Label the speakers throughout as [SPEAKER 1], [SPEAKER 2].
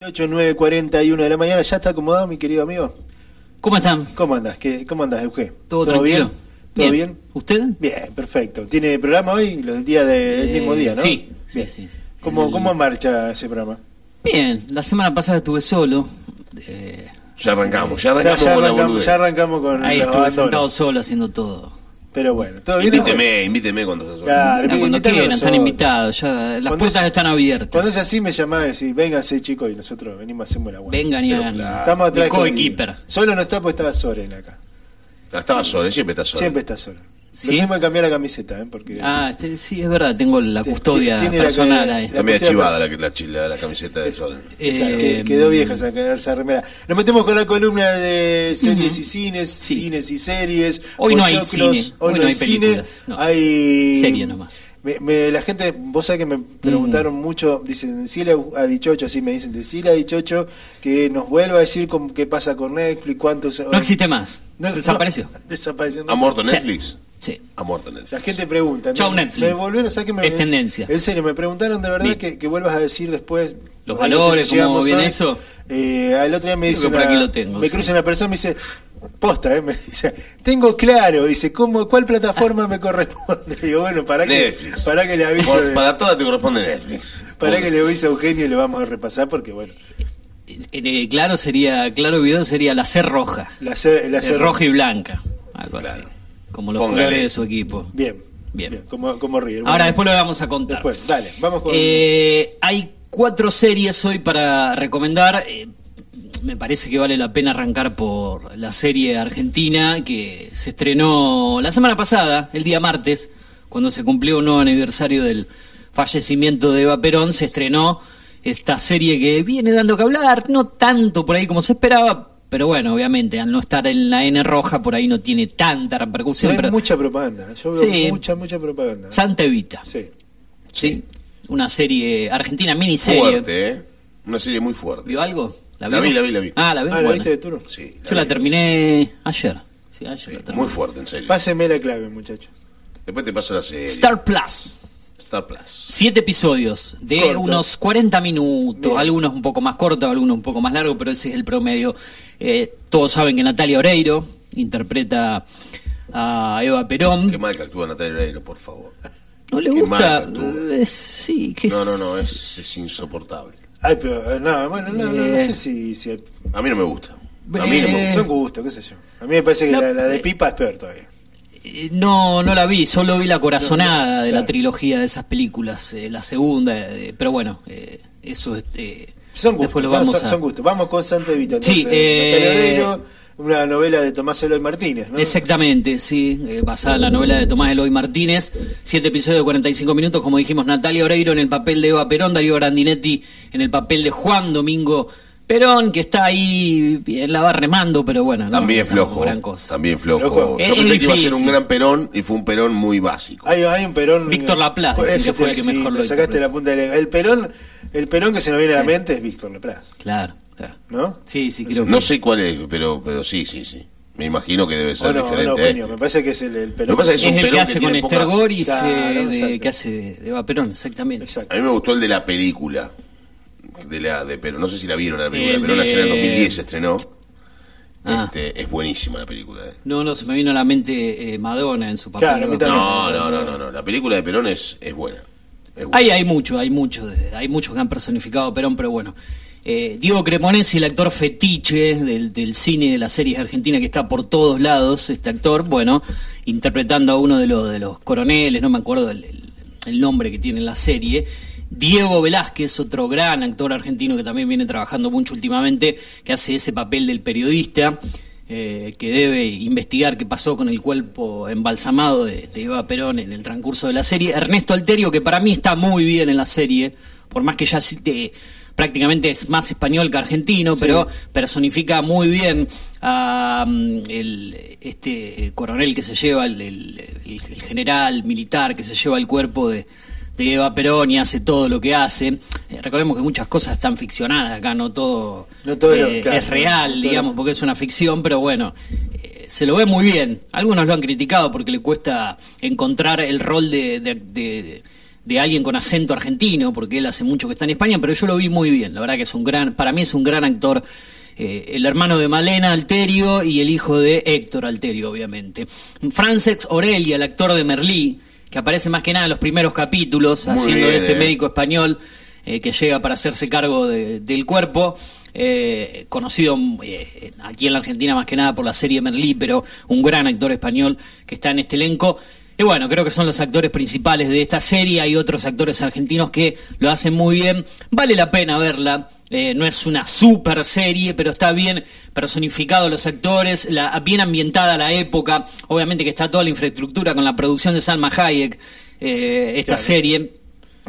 [SPEAKER 1] 8, 9, 41 de la mañana, ¿ya está acomodado mi querido amigo?
[SPEAKER 2] ¿Cómo están?
[SPEAKER 1] ¿Cómo andas? ¿Qué, ¿Cómo andas, Euge?
[SPEAKER 2] ¿Todo,
[SPEAKER 1] bien? ¿Todo bien.
[SPEAKER 2] ¿Usted?
[SPEAKER 1] Bien, perfecto. ¿Tiene programa hoy? Los del día de- del
[SPEAKER 2] Eh,
[SPEAKER 1] mismo día, ¿no?
[SPEAKER 2] sí, sí,
[SPEAKER 1] Bien.
[SPEAKER 2] sí, sí.
[SPEAKER 1] ¿Cómo,
[SPEAKER 2] El-
[SPEAKER 1] ¿Cómo marcha ese programa?
[SPEAKER 2] Bien, la semana pasada estuve solo. eh,
[SPEAKER 3] Ya arrancamos, ya
[SPEAKER 1] Ya,
[SPEAKER 3] arrancamos
[SPEAKER 1] ya
[SPEAKER 3] con la
[SPEAKER 1] arrancamos,
[SPEAKER 3] boludez.
[SPEAKER 1] ya arrancamos con
[SPEAKER 2] ahí
[SPEAKER 1] los
[SPEAKER 2] estuve sentado solo haciendo todo.
[SPEAKER 1] Pero bueno, ¿todo bien?
[SPEAKER 3] Invíteme, invíteme cuando estés solo.
[SPEAKER 1] Claro,
[SPEAKER 2] Ah, cuando quieran, están invitados. Ya, las
[SPEAKER 1] Cuando
[SPEAKER 2] puertas
[SPEAKER 1] es-
[SPEAKER 2] están abiertas.
[SPEAKER 1] Cuando es así me llamás y decís, véngase chicos, y nosotros venimos, hacemos la buena.
[SPEAKER 2] Vengan y
[SPEAKER 3] Pero
[SPEAKER 2] hagan.
[SPEAKER 3] claro.
[SPEAKER 1] Estamos atrás
[SPEAKER 2] de.
[SPEAKER 1] Solo no está, pues estaba Soren acá.
[SPEAKER 3] Estaba solo, siempre está solo.
[SPEAKER 1] Siempre está solo.
[SPEAKER 2] ¿Sí?
[SPEAKER 1] Le tenemos que cambiar la camiseta, ¿eh? Porque
[SPEAKER 2] Ah, sí, sí, es verdad, tengo la custodia
[SPEAKER 1] tiene la
[SPEAKER 2] personal
[SPEAKER 1] que-
[SPEAKER 2] ahí.
[SPEAKER 3] Está chivada la, la, la- la camiseta de sol.
[SPEAKER 1] Esa,
[SPEAKER 2] Eh,
[SPEAKER 1] que- quedó vieja esa, esa remera. Nos metemos con la columna de series y cines,
[SPEAKER 2] Sí.
[SPEAKER 1] cines y series.
[SPEAKER 2] Hoy no hay cine,
[SPEAKER 1] Hoy, no hay, cine.
[SPEAKER 2] no.
[SPEAKER 1] Hay.
[SPEAKER 2] Serie nomás.
[SPEAKER 1] Me- me- la gente, vos sabés que me preguntaron mucho, dicen, decirle a Dichocho, así me dicen, decirle a Dichocho que nos vuelva a decir cómo- qué pasa con Netflix, cuántos...
[SPEAKER 2] No existe más.
[SPEAKER 1] No,
[SPEAKER 2] Desapareció.
[SPEAKER 1] no, desapareció.
[SPEAKER 3] ¿Ha muerto Netflix?
[SPEAKER 2] Sí.
[SPEAKER 3] Ha muerto Netflix.
[SPEAKER 1] La gente pregunta.
[SPEAKER 2] Chau,
[SPEAKER 1] me,
[SPEAKER 2] Netflix.
[SPEAKER 1] Me volvieron, ¿sabes qué me,
[SPEAKER 2] Es tendencia.
[SPEAKER 1] En serio, me preguntaron de verdad que, que vuelvas a decir después.
[SPEAKER 2] Los
[SPEAKER 1] Ay, no sé
[SPEAKER 2] valores,
[SPEAKER 1] si
[SPEAKER 2] cómo
[SPEAKER 1] llegamos
[SPEAKER 2] viene
[SPEAKER 1] hoy.
[SPEAKER 2] eso.
[SPEAKER 1] Eh, al otro día me
[SPEAKER 2] Creo
[SPEAKER 1] dice.
[SPEAKER 2] que por
[SPEAKER 1] una-
[SPEAKER 2] aquí lo tengo,
[SPEAKER 1] Me
[SPEAKER 2] sí.
[SPEAKER 1] cruza una persona y me dice. Posta, ¿eh? Me dice, tengo claro, dice, ¿cómo, ¿cuál plataforma me corresponde? Digo, bueno, para que,
[SPEAKER 3] Netflix.
[SPEAKER 1] para que le
[SPEAKER 3] Por-
[SPEAKER 1] de-
[SPEAKER 3] para todas te corresponde Netflix.
[SPEAKER 1] para que le avise a Eugenio y le vamos a repasar porque, bueno,
[SPEAKER 2] Eh, claro sería, claro video sería la C roja.
[SPEAKER 1] la, C- la
[SPEAKER 2] Eh,
[SPEAKER 1] C-
[SPEAKER 2] roja y blanca. Algo
[SPEAKER 3] Claro.
[SPEAKER 2] así. Como los
[SPEAKER 3] Póngale.
[SPEAKER 2] colores de su equipo.
[SPEAKER 1] Bien,
[SPEAKER 2] Bien.
[SPEAKER 1] bien, como, como River.
[SPEAKER 2] Ahora
[SPEAKER 1] Bueno,
[SPEAKER 2] después lo vamos a contar.
[SPEAKER 1] después, dale, vamos con.
[SPEAKER 2] Eh, hay cuatro series hoy para recomendar. Eh, me parece que vale la pena arrancar por la serie argentina que se estrenó la semana pasada, el día martes, cuando se cumplió un nuevo aniversario del fallecimiento de Eva Perón. Se estrenó esta serie que viene dando que hablar, no tanto por ahí como se esperaba. Pero bueno, obviamente, al no estar en la N roja, por ahí no tiene tanta repercusión.
[SPEAKER 1] hay
[SPEAKER 2] pero
[SPEAKER 1] mucha propaganda, yo veo
[SPEAKER 2] Sí.
[SPEAKER 1] mucha, mucha propaganda.
[SPEAKER 2] Santa Evita.
[SPEAKER 1] Sí.
[SPEAKER 2] Sí. Una serie argentina, miniserie.
[SPEAKER 3] Fuerte, ¿eh? Una serie muy fuerte.
[SPEAKER 2] ¿Vio algo?
[SPEAKER 3] La vi, la vi, la vi.
[SPEAKER 2] Ah, la vi.
[SPEAKER 1] Ah, ¿la
[SPEAKER 2] Bueno.
[SPEAKER 1] viste de turno?
[SPEAKER 3] Sí.
[SPEAKER 2] Yo la terminé ayer. Sí, ayer
[SPEAKER 3] Sí,
[SPEAKER 2] la terminé.
[SPEAKER 3] muy fuerte, en serio.
[SPEAKER 1] Páseme la clave, muchacho.
[SPEAKER 3] Después te paso la serie.
[SPEAKER 2] Star Plus.
[SPEAKER 3] Star Plus.
[SPEAKER 2] Siete episodios de
[SPEAKER 1] Corto.
[SPEAKER 2] unos 40 minutos,
[SPEAKER 1] Bien.
[SPEAKER 2] algunos un poco más cortos, algunos un poco más largos, pero ese es el promedio. Eh, todos saben que Natalia Oreiro interpreta a Eva Perón.
[SPEAKER 3] Qué mal que actúa Natalia Oreiro, por favor.
[SPEAKER 2] ¿No le
[SPEAKER 3] qué
[SPEAKER 2] gusta?
[SPEAKER 3] que.
[SPEAKER 2] Eh, sí, que
[SPEAKER 3] No, no, no, es, es insoportable.
[SPEAKER 1] Ay, pero, eh, no, bueno, no, no, no
[SPEAKER 2] Eh.
[SPEAKER 1] sé si, si hay-
[SPEAKER 3] A mí no me gusta. A mí no me gusta.
[SPEAKER 1] son gustos, qué sé yo. A mí me parece que
[SPEAKER 2] No,
[SPEAKER 1] la, la de. Pipa es peor todavía.
[SPEAKER 2] No, no la vi, solo vi la corazonada
[SPEAKER 1] No, no,
[SPEAKER 2] de
[SPEAKER 1] claro.
[SPEAKER 2] la trilogía de esas películas, eh, la segunda, eh, pero bueno, eh, eso es, eh,
[SPEAKER 1] Son gustos,
[SPEAKER 2] después lo
[SPEAKER 1] no,
[SPEAKER 2] vamos
[SPEAKER 1] son,
[SPEAKER 2] a...
[SPEAKER 1] son gustos. Vamos con Santa Evita,
[SPEAKER 2] Sí,
[SPEAKER 1] entonces.
[SPEAKER 2] eh,
[SPEAKER 1] Natalia Oreiro, una novela de Tomás Eloy Martínez, ¿no?
[SPEAKER 2] Exactamente, sí, eh, basada en la novela de Tomás Eloy Martínez, siete episodios de 45 minutos, como dijimos, Natalia Oreiro en el papel de Eva Perón, Darío Grandinetti en el papel de Juan Domingo Perón, que está ahí, la va remando, pero bueno, no,
[SPEAKER 3] También
[SPEAKER 2] tampoco
[SPEAKER 3] flojo.
[SPEAKER 2] gran cosa.
[SPEAKER 3] También flojo.
[SPEAKER 1] Flojo.
[SPEAKER 3] Yo
[SPEAKER 2] Es-
[SPEAKER 3] pensé
[SPEAKER 2] es
[SPEAKER 3] que iba a ser un
[SPEAKER 2] difícil.
[SPEAKER 3] gran Perón y fue un Perón muy básico.
[SPEAKER 1] Hay, hay un Perón.
[SPEAKER 2] Víctor Laplace, dicen
[SPEAKER 1] Ese
[SPEAKER 2] que fue el que mejor lo
[SPEAKER 1] sacaste
[SPEAKER 2] interpretó.
[SPEAKER 1] la punta de la El Perón, el Perón que se nos viene a la
[SPEAKER 2] Sí.
[SPEAKER 1] mente es Víctor Laplace,
[SPEAKER 2] Claro, claro.
[SPEAKER 1] ¿no?
[SPEAKER 2] Sí, sí, creo que...
[SPEAKER 3] No sé cuál es, pero, pero sí, sí, sí. Me imagino que debe ser
[SPEAKER 1] no, o no,
[SPEAKER 3] diferente. a
[SPEAKER 1] Eugenio,
[SPEAKER 3] este.
[SPEAKER 1] me parece que es el, el Perón.
[SPEAKER 3] Lo que pasa es
[SPEAKER 2] Es
[SPEAKER 3] un
[SPEAKER 2] el que
[SPEAKER 3] Perón
[SPEAKER 2] hace
[SPEAKER 3] que
[SPEAKER 2] con Esther
[SPEAKER 3] poca-
[SPEAKER 2] Goris,
[SPEAKER 1] Claro,
[SPEAKER 2] eh, de-
[SPEAKER 1] exacto.
[SPEAKER 2] que hace de, de Perón, exactamente.
[SPEAKER 1] Exacto.
[SPEAKER 3] A mí me gustó el de la película. De la de Perón. No sé si la vieron la película
[SPEAKER 2] El
[SPEAKER 3] de Perón. Ayer en el
[SPEAKER 2] de-
[SPEAKER 3] 2010 se estrenó.
[SPEAKER 2] Ah.
[SPEAKER 3] Este, es buenísima la película. eh.
[SPEAKER 2] No, no, se me vino a la mente eh, Madonna en su papel.
[SPEAKER 1] Claro,
[SPEAKER 2] ¿no?
[SPEAKER 3] No, no, no, no, no. La película de Perón es, es buena. Es buena.
[SPEAKER 2] Hay, hay mucho, hay mucho, de- hay muchos que han personificado a Perón, pero bueno. Eh, Diego Cremonesi, el actor fetiche del, del cine y de las series argentinas que está por todos lados, este actor, bueno, interpretando a uno de los, de los coroneles, no me acuerdo el, el- el nombre que tiene en la serie. Diego Velázquez, otro gran actor argentino que también viene trabajando mucho últimamente, que hace ese papel del periodista, eh, que debe investigar qué pasó con el cuerpo embalsamado de, de Eva Perón en el transcurso de la serie. Ernesto Alterio, que para mí está muy bien en la serie, por más que ya te- prácticamente es más español que argentino, pero personifica muy bien a mm, el, este coronel que se lleva, el, el- el- el general militar que se lleva el cuerpo de, de Eva Perón y hace todo lo que hace. Eh, recordemos que muchas cosas están ficcionadas acá, no todo,
[SPEAKER 1] No todo lo-
[SPEAKER 2] eh,
[SPEAKER 1] claro,
[SPEAKER 2] es real,
[SPEAKER 1] no
[SPEAKER 2] digamos, porque es una ficción, pero bueno, eh, se lo ve muy bien. Algunos lo han criticado porque le cuesta encontrar el rol de, de- de- de alguien con acento argentino, porque él hace mucho que está en España, pero yo lo vi muy bien. La verdad que es un gran, para mí es un gran actor. el hermano de Malena Alterio y el hijo de Héctor Alterio, obviamente. Francex Aurelia, el actor de Merlí, que aparece más que nada en los primeros capítulos,
[SPEAKER 3] Muy
[SPEAKER 2] haciendo de este
[SPEAKER 3] eh.
[SPEAKER 2] médico español eh, que llega para hacerse cargo de- del cuerpo. eh, conocido eh, aquí en la Argentina más que nada por la serie Merlí, pero un gran actor español que está en este elenco. Y bueno, creo que son los actores principales de esta serie. Hay otros actores argentinos que lo hacen muy bien. Vale la pena verla. Eh, no es una super serie, pero está bien personificado los actores, la, bien ambientada la época. Obviamente que está toda la infraestructura con la producción de Salma Hayek, eh, esta
[SPEAKER 1] Claro.
[SPEAKER 2] serie,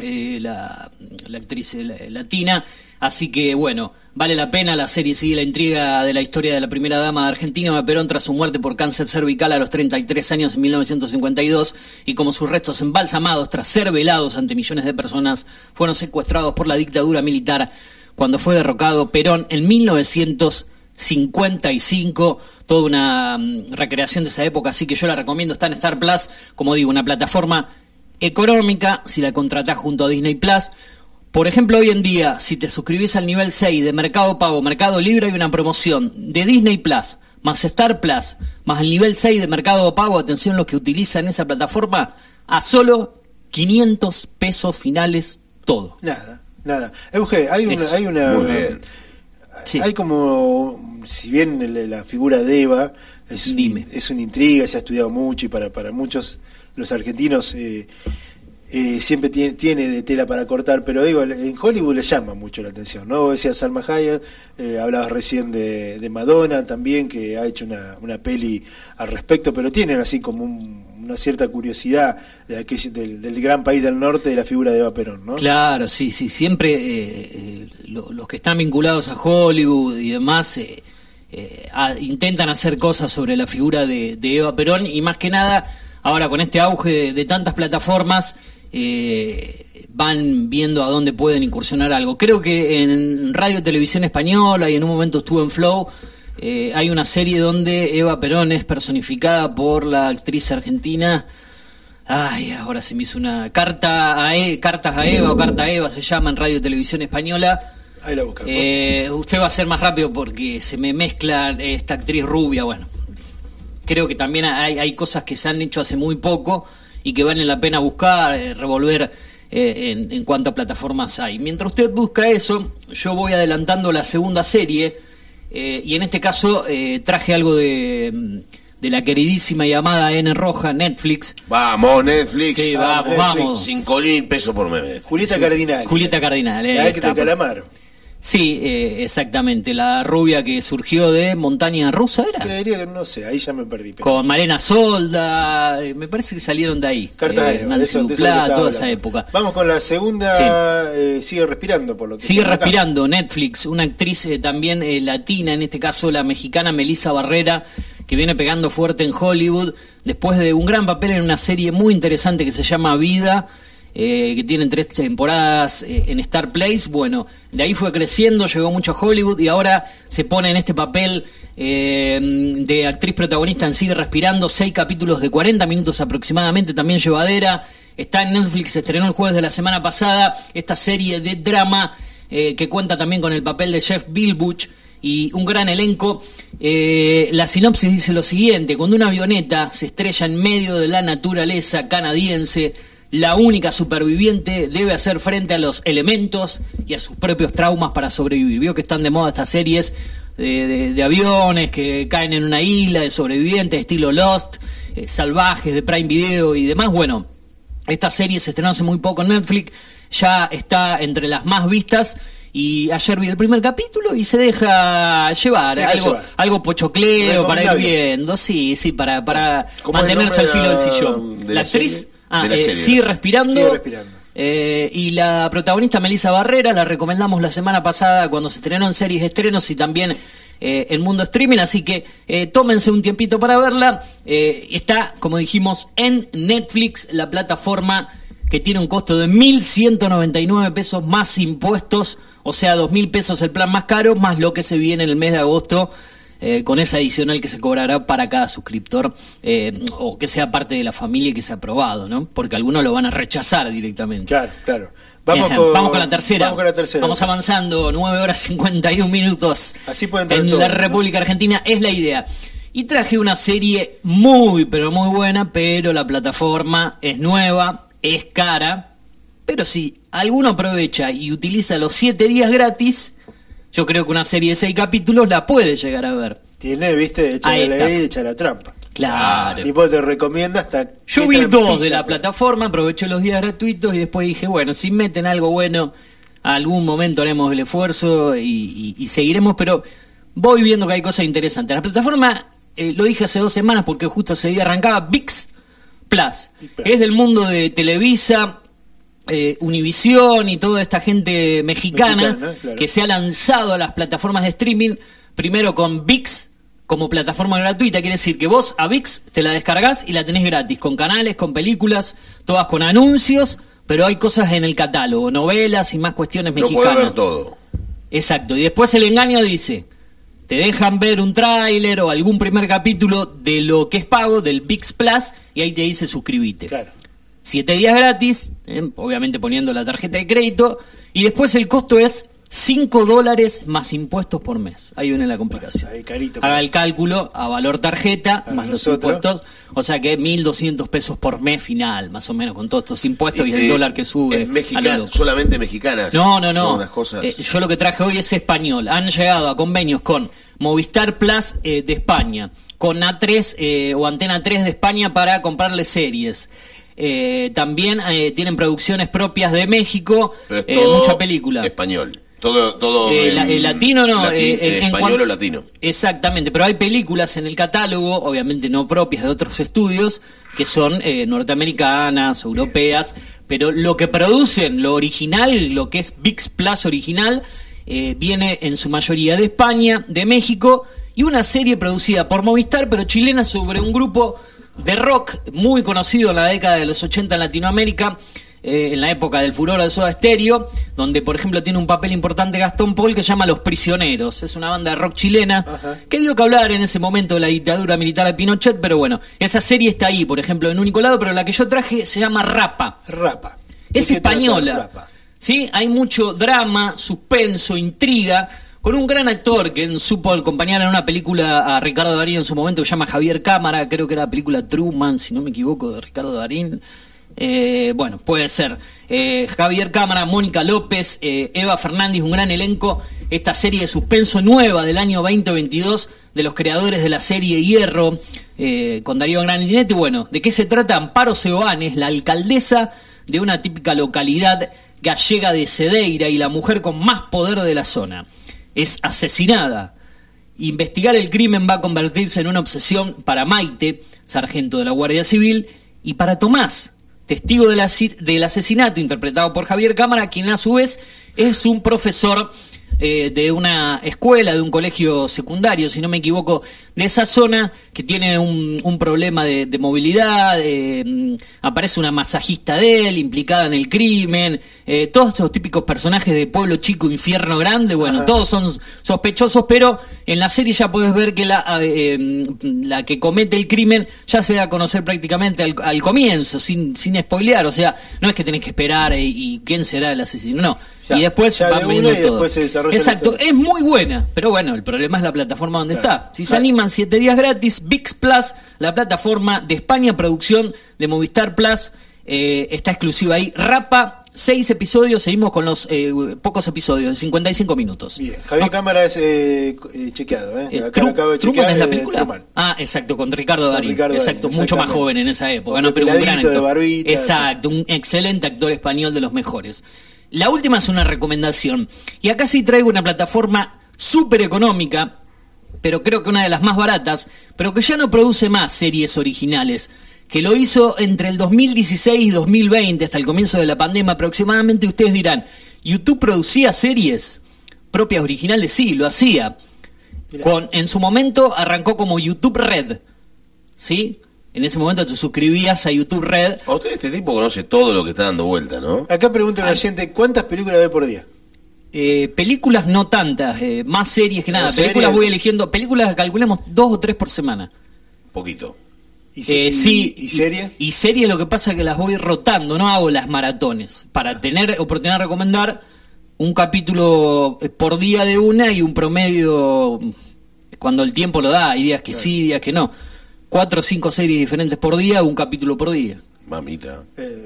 [SPEAKER 2] eh, la, la actriz eh, la- latina. Así que bueno, vale la pena. La serie sigue la intriga de la historia de la primera dama de Argentina, Eva Perón, tras su muerte por cáncer cervical a los 33 años en 1952 y como sus restos embalsamados tras ser velados ante millones de personas fueron secuestrados por la dictadura militar cuando fue derrocado Perón en 1955, toda una mm, recreación de esa época, así que yo la recomiendo, está en Star Plus, como digo, una plataforma económica, si la contratás junto a Disney Plus. Por ejemplo, hoy en día, si te suscribís al nivel 6 de Mercado Pago, Mercado Libre, hay una promoción de Disney Plus, más Star Plus, más el nivel 6 de Mercado Pago, atención los que utilizan esa plataforma, a solo 500 pesos finales todo.
[SPEAKER 1] Nada, nada. Euge, hay una,
[SPEAKER 2] Eso.
[SPEAKER 1] hay una.
[SPEAKER 2] Sí.
[SPEAKER 1] hay como, si bien la figura de Eva es, un-
[SPEAKER 2] Dime.
[SPEAKER 1] es una intriga, se ha estudiado mucho y para, para muchos los argentinos eh, eh, siempre tiene, tiene de tela para cortar, pero digo, en Hollywood le llama mucho la atención, ¿no? Vos Decías Salma Hayek, eh, hablabas recién de, de Madonna también, que ha hecho una, una peli al respecto, pero tienen así como un- una cierta curiosidad de aquel- del, del gran país del norte de la figura de Eva Perón, ¿no?
[SPEAKER 2] Claro, sí, sí, siempre eh, eh, lo- los que están vinculados a Hollywood y demás a- intentan hacer cosas sobre la figura de, Eva Perón y más que nada, ahora con este auge de tantas plataformas, eh, van viendo a dónde pueden incursionar algo. Creo que en Radio Televisión Española y en un momento estuvo en Flow, eh, hay una serie donde Eva Perón es personificada por la actriz argentina. Ay, ahora se me hizo una carta a E- cartas a Eva o carta a Eva se llama en Radio Televisión Española.
[SPEAKER 1] Ahí la buscamos.
[SPEAKER 2] Eh, usted va a ser más rápido porque se me mezcla esta actriz rubia. Bueno, creo que también hay, hay cosas que se han hecho hace muy poco y que valen la pena buscar, eh, revolver eh, en, en cuanto a plataformas hay. Mientras usted busca eso, yo voy adelantando la segunda serie eh, y en este caso eh, traje algo de, de la queridísima y amada N Roja, Netflix.
[SPEAKER 3] Vamos, Netflix.
[SPEAKER 2] Sí,
[SPEAKER 1] Vamos,
[SPEAKER 2] vamos,
[SPEAKER 1] Netflix.
[SPEAKER 2] vamos.
[SPEAKER 3] Cinco mil pesos por mes.
[SPEAKER 1] Julieta Cardinal.
[SPEAKER 2] Julieta Cardinal, eh,
[SPEAKER 1] La de
[SPEAKER 2] está. Sí, eh, exactamente. La rubia que surgió de Montaña Rusa era.
[SPEAKER 1] Creería que no sé, ahí ya me perdí. pero-
[SPEAKER 2] Con Malena Solda, eh, me parece que salieron de ahí.
[SPEAKER 1] Cartas
[SPEAKER 2] Eh,
[SPEAKER 1] de eso-
[SPEAKER 2] Duplá, toda esa época.
[SPEAKER 1] Vamos con la segunda. eh, sigue respirando por lo que.
[SPEAKER 2] Sigue
[SPEAKER 1] acá.
[SPEAKER 2] respirando Netflix, una actriz eh, también eh, latina, en este caso la mexicana Melissa Barrera, que viene pegando fuerte en Hollywood después de un gran papel en una serie muy interesante que se llama Vida, eh, que tiene tres temporadas eh, en Star Place. Bueno, de ahí fue creciendo, llegó mucho a Hollywood y ahora se pone en este papel eh, de actriz protagonista en Sigue Respirando, seis capítulos de 40 minutos aproximadamente, también llevadera. Está en Netflix, estrenó el jueves de la semana pasada esta serie de drama eh, que cuenta también con el papel de Jeff Bilbuch y un gran elenco. Eh, la sinopsis dice lo siguiente, cuando una avioneta se estrella en medio de la naturaleza canadiense, la única superviviente debe hacer frente a los elementos y a sus propios traumas para sobrevivir. Vio que están de moda estas series de, de- de aviones que caen en una isla, de sobrevivientes, estilo Lost, eh, salvajes de Prime Video y demás. Bueno, esta serie se estrenó hace muy poco en Netflix, ya está entre las más vistas y ayer vi el primer capítulo y se deja llevar,
[SPEAKER 1] Se deja
[SPEAKER 2] algo,
[SPEAKER 1] llevar.
[SPEAKER 2] algo pochocleo para ir viendo, sí, sí, para, para
[SPEAKER 3] ¿Cómo es el
[SPEAKER 2] mantenerse al filo
[SPEAKER 3] de
[SPEAKER 2] del sillón.
[SPEAKER 3] de
[SPEAKER 2] la,
[SPEAKER 3] la
[SPEAKER 2] actriz
[SPEAKER 3] serie?
[SPEAKER 2] Ah,
[SPEAKER 3] De la
[SPEAKER 2] eh,
[SPEAKER 3] serie,
[SPEAKER 2] sigue.
[SPEAKER 1] Sigue respirando.
[SPEAKER 2] Eh, y la protagonista Melissa Barrera la recomendamos la semana pasada cuando se estrenó en series de estrenos y también eh, en mundo streaming, así que eh, tómense un tiempito para verla. Eh, está, como dijimos, en Netflix, la plataforma que tiene un costo de 1.199 pesos más impuestos, o sea, 2.000 pesos el plan más caro, más lo que se viene en el mes de agosto. Eh, con esa adicional que se cobrará para cada suscriptor eh, o que sea parte de la familia y que sea aprobado, ¿no? Porque algunos lo van a rechazar directamente.
[SPEAKER 1] Claro, claro.
[SPEAKER 2] Vamos con, vamos con, la tercera.
[SPEAKER 1] Vamos con la tercera.
[SPEAKER 2] Vamos avanzando, 9 horas 51 minutos.
[SPEAKER 1] Así pueden
[SPEAKER 2] En la
[SPEAKER 1] ¿no?
[SPEAKER 2] República Argentina es la idea. Y traje una serie muy, pero muy buena, pero la plataforma es nueva, es cara. Pero si alguno aprovecha y utiliza los 7 días gratis, yo creo que una serie de 6 capítulos la puede llegar a ver.
[SPEAKER 1] Tiene, viste, echa
[SPEAKER 2] Ahí
[SPEAKER 1] la ley y echa la trampa.
[SPEAKER 2] Claro.
[SPEAKER 1] Tipo te recomienda hasta.
[SPEAKER 2] Yo vi dos de la
[SPEAKER 1] pues.
[SPEAKER 2] plataforma, aproveché los días gratuitos y después dije, bueno, si meten algo bueno, algún momento haremos el esfuerzo y, y- y seguiremos, pero voy viendo que hay cosas interesantes. La plataforma, eh, lo dije hace dos semanas porque justo ese día arrancaba, VIX. Plus. Es del mundo de Televisa, eh, Univisión y toda esta gente mexicana,
[SPEAKER 1] Mexicana, claro.
[SPEAKER 2] que se ha lanzado a las plataformas de streaming, primero con VIX como plataforma gratuita, quiere decir que vos a VIX te la descargas y la tenés gratis, con canales, con películas, todas con anuncios, pero hay cosas en el catálogo, novelas y más cuestiones
[SPEAKER 3] puede
[SPEAKER 2] mexicanas.
[SPEAKER 3] ver todo.
[SPEAKER 2] Exacto, y después el engaño dice, te dejan ver un tráiler o algún primer capítulo de lo que es pago, del VIX Plus, y ahí te dice suscribite.
[SPEAKER 1] Claro.
[SPEAKER 2] Siete días gratis, eh, obviamente poniendo la tarjeta de crédito, y después el costo es 5 dólares más impuestos por mes. Ahí viene la complicación.
[SPEAKER 1] Ahí carito.
[SPEAKER 2] Haga el cálculo a valor tarjeta, más los impuestos, o sea que 1.200 pesos por mes final, más o menos, con todos estos impuestos y, el
[SPEAKER 3] Eh,
[SPEAKER 2] dólar que sube.
[SPEAKER 3] Mexicana, solamente mexicanas.
[SPEAKER 2] No, no,
[SPEAKER 3] Son
[SPEAKER 2] no.
[SPEAKER 3] cosas.
[SPEAKER 2] Eh, yo lo que traje hoy es español. Han llegado a convenios con Movistar Plus eh, de España, con A3 eh, o Antena 3 de España para comprarle series. Eh, también eh, tienen producciones propias de México,
[SPEAKER 3] pero es
[SPEAKER 2] eh,
[SPEAKER 3] todo
[SPEAKER 2] mucha película.
[SPEAKER 3] Español. Todo, todo
[SPEAKER 2] Eh,
[SPEAKER 3] en-
[SPEAKER 2] la- el latino no, eh,
[SPEAKER 3] eh,
[SPEAKER 2] en
[SPEAKER 3] español o latino.
[SPEAKER 2] Exactamente, pero hay películas en el catálogo, obviamente no propias de otros estudios, que son eh, norteamericanas, europeas, pero lo que producen, lo original, lo que es VIX Plus original, eh, viene en su mayoría de España, de México, y una serie producida por Movistar, pero chilena, sobre un grupo de rock muy conocido en la década de los 80 en Latinoamérica, eh, en la época del furor de Soda Stereo, donde por ejemplo tiene un papel importante Gastón Paul que se llama Los Prisioneros. Es una banda de rock chilena
[SPEAKER 1] Ajá.
[SPEAKER 2] que dio que hablar en ese momento de la dictadura militar de Pinochet, pero bueno, esa serie está ahí, por ejemplo, en único lado, pero la que yo traje se llama Rapa.
[SPEAKER 1] Rapa. ¿De
[SPEAKER 2] Es española.
[SPEAKER 1] Rapa?
[SPEAKER 2] ¿Sí? Hay mucho drama, suspenso, intriga, con un gran actor que supo acompañar en una película a Ricardo Darín en su momento que se llama Javier Cámara, creo que era la película Truman, si no me equivoco, de Ricardo Darín. Eh, bueno, puede ser. Eh, Javier Cámara, Mónica López, eh, Eva Fernández, un gran elenco. Esta serie de suspenso nueva del año 2022 de los creadores de la serie Hierro, eh, con Darío Graninetti. Bueno, ¿de qué se trata? Amparo Seoane es la alcaldesa de una típica localidad gallega de Cedeira y la mujer con más poder de la zona. Es asesinada. Investigar el crimen va a convertirse en una obsesión para Maite, sargento de la Guardia Civil, y para Tomás, testigo del, del asesinato interpretado por Javier Cámara, quien a su vez es un profesor eh, de una escuela, de un colegio secundario, si no me equivoco, de esa zona que tiene un, un problema de, de movilidad, eh, mm, aparece una masajista de él implicada en el crimen, eh, todos estos típicos personajes de pueblo chico, infierno grande, bueno,
[SPEAKER 1] Ajá.
[SPEAKER 2] todos son sospechosos, pero en la serie ya puedes ver que la, eh, mm, la que comete el crimen ya se da a conocer prácticamente al, al comienzo, sin, sin spoilear, o sea, no es que tenés que esperar y quién será el asesino, no.
[SPEAKER 1] Ya,
[SPEAKER 2] y después
[SPEAKER 1] ya
[SPEAKER 2] van
[SPEAKER 1] de
[SPEAKER 2] viendo
[SPEAKER 1] una y
[SPEAKER 2] todo.
[SPEAKER 1] después se
[SPEAKER 2] Exacto, es muy buena, pero bueno, el problema es la plataforma donde
[SPEAKER 1] Claro,
[SPEAKER 2] está. Si se
[SPEAKER 1] claro.
[SPEAKER 2] Animan 7 días gratis, VIX Plus, la plataforma de España, producción de Movistar Plus, eh, está exclusiva ahí. Rapa, 6 episodios, seguimos con los eh, pocos episodios, de 55 minutos.
[SPEAKER 1] Bien, Javier Cámara es eh, eh, chequeado, ¿eh?
[SPEAKER 2] Es
[SPEAKER 1] Acá acabo de chequear,
[SPEAKER 2] es la
[SPEAKER 1] eh,
[SPEAKER 2] película.
[SPEAKER 1] Truman.
[SPEAKER 2] Ah, exacto, con Ricardo Darín.
[SPEAKER 1] Ricardo
[SPEAKER 2] exacto,
[SPEAKER 1] Darín,
[SPEAKER 2] mucho más joven en esa época,
[SPEAKER 1] Con
[SPEAKER 2] ¿no? Pero un gran
[SPEAKER 1] peladito de
[SPEAKER 2] actor.
[SPEAKER 1] barbita,
[SPEAKER 2] exacto, un excelente actor español de los mejores. La última es una recomendación. Y acá sí traigo una plataforma súper económica, pero creo que una de las más baratas, pero que ya no produce más series originales. Que lo hizo entre el 2016 y 2020, hasta el comienzo de la pandemia aproximadamente. Ustedes dirán, ¿YouTube producía series propias originales? Sí, lo hacía. Con, en su momento arrancó como YouTube Red. ¿Sí? En ese momento te suscribías a YouTube Red.
[SPEAKER 3] A usted este tipo conoce todo lo que está dando vuelta, ¿no?
[SPEAKER 1] Acá pregunta un oyente, ¿cuántas películas ve por día?
[SPEAKER 2] Eh, películas no tantas, eh, más series que nada.
[SPEAKER 1] ¿No,
[SPEAKER 2] películas
[SPEAKER 1] series?
[SPEAKER 2] voy eligiendo, películas calculemos dos o tres por semana.
[SPEAKER 3] Poquito.
[SPEAKER 1] ¿Y, se-
[SPEAKER 2] Eh,
[SPEAKER 1] y-
[SPEAKER 2] sí.
[SPEAKER 1] ¿Y serie?
[SPEAKER 2] Y series lo que pasa es que las voy rotando, no hago las maratones. Para tener oportunidad de recomendar un capítulo eh, por día de una y un promedio cuando el tiempo lo da. Hay días que sí, días que no. Cuatro o cinco series diferentes por día, un capítulo por día.
[SPEAKER 3] Mamita.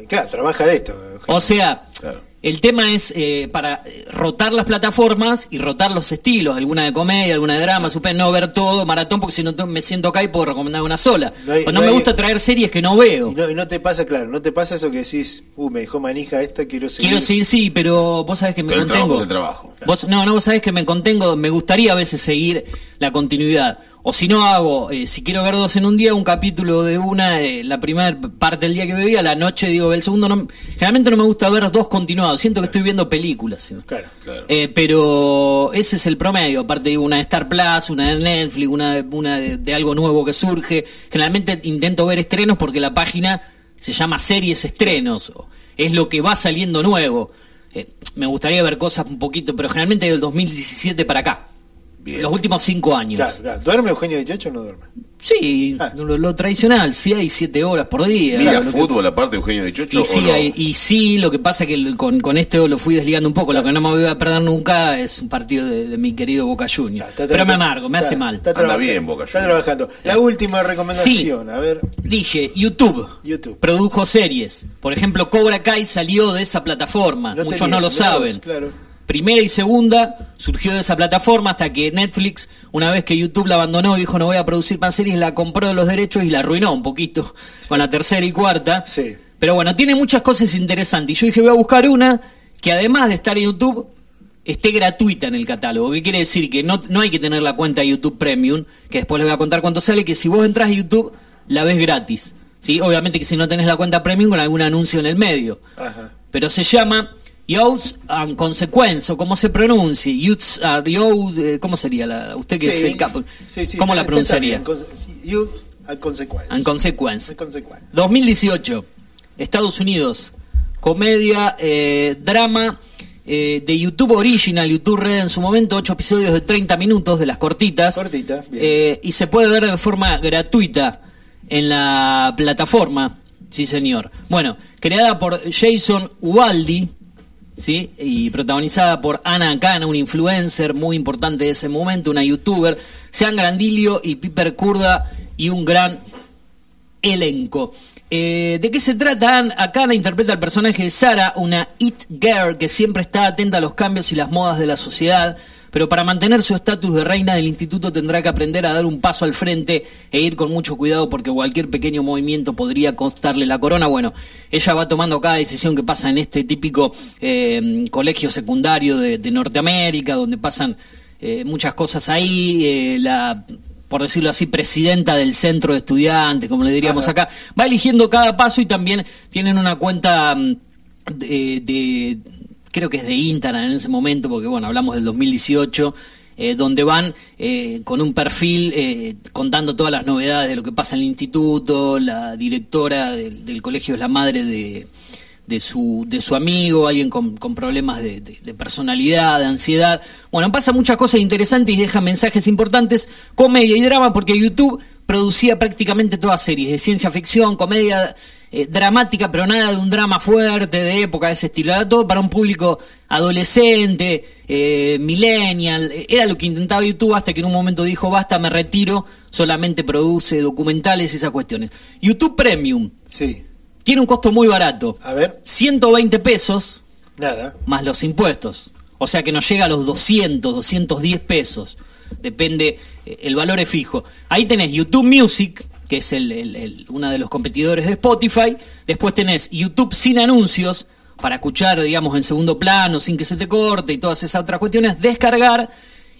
[SPEAKER 1] Claro, trabaja de esto.
[SPEAKER 2] O sea,
[SPEAKER 3] Claro.
[SPEAKER 2] El tema es eh, para eh, rotar las plataformas y rotar los estilos, alguna de comedia, alguna de drama, super, no ver todo, maratón, porque si no me siento acá y puedo recomendar una sola.
[SPEAKER 1] No hay-
[SPEAKER 2] o no,
[SPEAKER 1] no
[SPEAKER 2] me
[SPEAKER 1] hay-
[SPEAKER 2] gusta traer series que no veo.
[SPEAKER 1] Y no, y no te pasa, claro, no te pasa eso que decís, uh, me dejó manija esta, quiero seguir.
[SPEAKER 2] Quiero seguir, sí, pero vos sabés que me
[SPEAKER 3] Pero el trabajo
[SPEAKER 2] contengo.
[SPEAKER 3] el trabajo.
[SPEAKER 2] Vos, no, no, vos sabés que me contengo, me gustaría a veces seguir la continuidad. O si no hago, eh, si quiero ver dos en un día, un capítulo de una, eh, la primera parte del día que veía, la noche digo, el segundo no, generalmente no me gusta ver dos continuados, siento que estoy viendo películas. ¿sí?
[SPEAKER 1] Claro.
[SPEAKER 3] Claro.
[SPEAKER 2] Eh, pero ese es el promedio, aparte digo, una de Star Plus, una de Netflix, una, de, una de, de algo nuevo que surge. Generalmente intento ver estrenos porque la página se llama Series Estrenos, o es lo que va saliendo nuevo. Eh, me gustaría ver cosas un poquito, pero generalmente del 2017 para acá.
[SPEAKER 3] Bien.
[SPEAKER 2] Los últimos cinco años.
[SPEAKER 1] Claro, claro. ¿Duerme Eugenio 18 o no duerme?
[SPEAKER 2] Sí,
[SPEAKER 1] Ah.
[SPEAKER 2] lo, lo tradicional, sí hay siete horas por día.
[SPEAKER 3] Mira
[SPEAKER 2] que-
[SPEAKER 3] fútbol aparte Eugenio de Chocho
[SPEAKER 2] y
[SPEAKER 3] o
[SPEAKER 2] sí,
[SPEAKER 3] no?
[SPEAKER 2] hay- y sí, lo que pasa es que con, con esto lo fui desligando un poco. Lo que no me voy a perder nunca es un partido de, de mi querido Boca Juniors.
[SPEAKER 1] Está- está-
[SPEAKER 2] Pero me
[SPEAKER 1] está-
[SPEAKER 2] amargo, me
[SPEAKER 1] está-
[SPEAKER 2] hace mal.
[SPEAKER 1] Está
[SPEAKER 3] Anda
[SPEAKER 1] trabajando,
[SPEAKER 3] bien, Boca
[SPEAKER 1] Está
[SPEAKER 3] Juniors.
[SPEAKER 1] trabajando. La última recomendación, a ver.
[SPEAKER 2] Dije, YouTube.
[SPEAKER 1] YouTube.
[SPEAKER 2] Produjo series. Por ejemplo, Cobra Kai salió de esa plataforma.
[SPEAKER 1] No
[SPEAKER 2] Muchos
[SPEAKER 1] tenías,
[SPEAKER 2] no lo saben.
[SPEAKER 1] claro.
[SPEAKER 2] Primera y segunda surgió de esa plataforma hasta que Netflix, una vez que YouTube la abandonó, dijo no voy a producir más series, la compró de los derechos y la arruinó un poquito con la tercera y cuarta.
[SPEAKER 1] Sí.
[SPEAKER 2] Pero bueno, tiene muchas cosas interesantes. Y yo dije voy a buscar una que además de estar en YouTube, esté gratuita en el catálogo. ¿Qué quiere decir? Que no, no hay que tener la cuenta de YouTube Premium, que después les voy a contar cuánto sale, que si vos entras a YouTube, la ves gratis. ¿sí? Obviamente que si no tenés la cuenta Premium con algún anuncio en el medio
[SPEAKER 1] Ajá.
[SPEAKER 2] pero se llama Youths and Consequence, o como se pronuncie, Youths are Youth, eh, ¿cómo sería? La, usted que es
[SPEAKER 1] Sí,
[SPEAKER 2] el capo,
[SPEAKER 1] sí, sí,
[SPEAKER 2] ¿cómo la pronunciaría?
[SPEAKER 1] bien, conse- sí, You a consequence.
[SPEAKER 2] And Consequence.
[SPEAKER 1] A consequence.
[SPEAKER 2] 2018, Estados Unidos, comedia, eh, drama eh, de YouTube Original, YouTube Red en su momento, ocho episodios de 30 minutos de las cortitas.
[SPEAKER 1] Cortitas, bien.
[SPEAKER 2] Eh, y se puede ver de forma gratuita en la plataforma, sí señor. Bueno, creada por Jason Ubaldi, ¿sí? y protagonizada por Ana Cana, una influencer muy importante de ese momento, una youtuber, Sean Grandilio y Piper Kurda y un gran elenco. Eh, ¿De qué se trata? An- Akana interpreta al personaje de Sara, una it girl que siempre está atenta a los cambios y las modas de la sociedad, pero para mantener su estatus de reina del instituto tendrá que aprender a dar un paso al frente e ir con mucho cuidado porque cualquier pequeño movimiento podría costarle la corona. Bueno, ella va tomando cada decisión que pasa en este típico eh, colegio secundario de, de Norteamérica, donde pasan eh, muchas cosas ahí. eh, la por decirlo así, presidenta del centro de estudiantes, como le diríamos
[SPEAKER 1] Ajá.
[SPEAKER 2] acá, va eligiendo cada paso y también tienen una cuenta mm, de, de- creo que es de Instagram en ese momento, porque bueno, hablamos del 2018, eh, donde van eh, con un perfil eh, contando todas las novedades de lo que pasa en el instituto, la directora del, colegio es la madre de, de su, de su amigo, alguien con, con problemas de, de- de personalidad, de ansiedad. Bueno, pasa muchas cosas interesantes y deja mensajes importantes, comedia y drama, porque YouTube producía prácticamente todas series de ciencia ficción, comedia eh, dramática, pero nada de un drama fuerte, de época, de ese estilo. Era todo para un público adolescente, eh, millennial. Era lo que intentaba YouTube hasta que en un momento dijo, basta, me retiro, solamente produce documentales y esas cuestiones. YouTube Premium
[SPEAKER 1] Sí.
[SPEAKER 2] tiene un costo muy barato.
[SPEAKER 1] A ver,
[SPEAKER 2] 120 pesos
[SPEAKER 1] nada.
[SPEAKER 2] más los impuestos. O sea que nos llega a los 200, 210 pesos. Depende, eh, el valor es fijo. Ahí tenés YouTube Music, que es el, uno de los competidores de Spotify. Después tenés YouTube sin anuncios, para escuchar, digamos, en segundo plano, sin que se te corte y todas esas otras cuestiones. Descargar.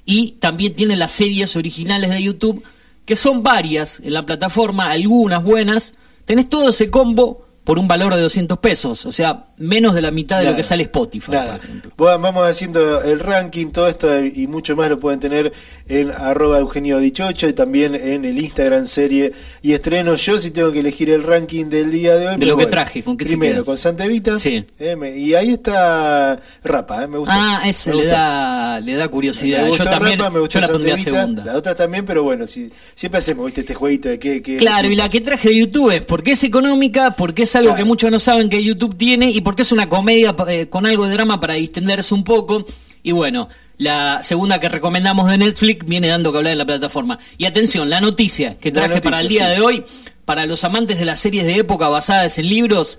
[SPEAKER 2] Y también tiene las series originales de YouTube, que son varias en la plataforma, algunas buenas. Tenés todo ese combo por un valor de 200 pesos. O sea, menos de la mitad de lo que sale Spotify,
[SPEAKER 1] Nada.
[SPEAKER 2] por ejemplo.
[SPEAKER 1] Bueno, Vamos haciendo el ranking, todo esto y mucho más lo pueden tener en arroba Eugenio Dichocho y también en el Instagram serie y estreno. Yo si tengo que elegir el ranking del día de hoy.
[SPEAKER 2] De lo que traje, ¿con qué se
[SPEAKER 1] Primero,
[SPEAKER 2] queda?
[SPEAKER 1] con Santa Evita.
[SPEAKER 2] Sí.
[SPEAKER 1] eh, me- y ahí está Rapa, eh, me gusta.
[SPEAKER 2] Ah, ese
[SPEAKER 1] Me
[SPEAKER 2] le
[SPEAKER 1] gusta.
[SPEAKER 2] da, le da curiosidad.
[SPEAKER 1] Me
[SPEAKER 2] Yo
[SPEAKER 1] gustó
[SPEAKER 2] también,
[SPEAKER 1] Rapa, me gustó
[SPEAKER 2] yo la
[SPEAKER 1] Santa
[SPEAKER 2] pondría
[SPEAKER 1] Evita,
[SPEAKER 2] segunda.
[SPEAKER 1] Las otras también, pero bueno, si, siempre hacemos ¿viste? este jueguito de que... que
[SPEAKER 2] Claro, y la que traje de YouTube es porque es económica, porque es algo
[SPEAKER 1] Claro.
[SPEAKER 2] que muchos no saben que YouTube tiene y porque es una comedia eh, con algo de drama para distenderse un poco. Y bueno, la segunda que recomendamos de Netflix viene dando que hablar en la plataforma. Y atención, la noticia que traje para el día
[SPEAKER 1] sí.
[SPEAKER 2] de hoy, para los amantes de las series de época basadas en libros,